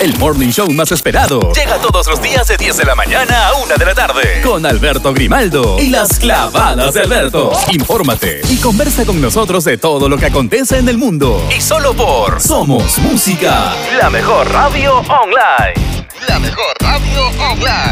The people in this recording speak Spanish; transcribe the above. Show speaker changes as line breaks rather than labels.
el morning show más esperado. Llega todos los días de 10 de la mañana a 1 de la tarde. Con Alberto Grimaldo y las clavadas de Alberto. Infórmate y conversa con nosotros de todo lo que acontece en el mundo. Y solo por Somos Música. La mejor radio online.
La mejor radio online.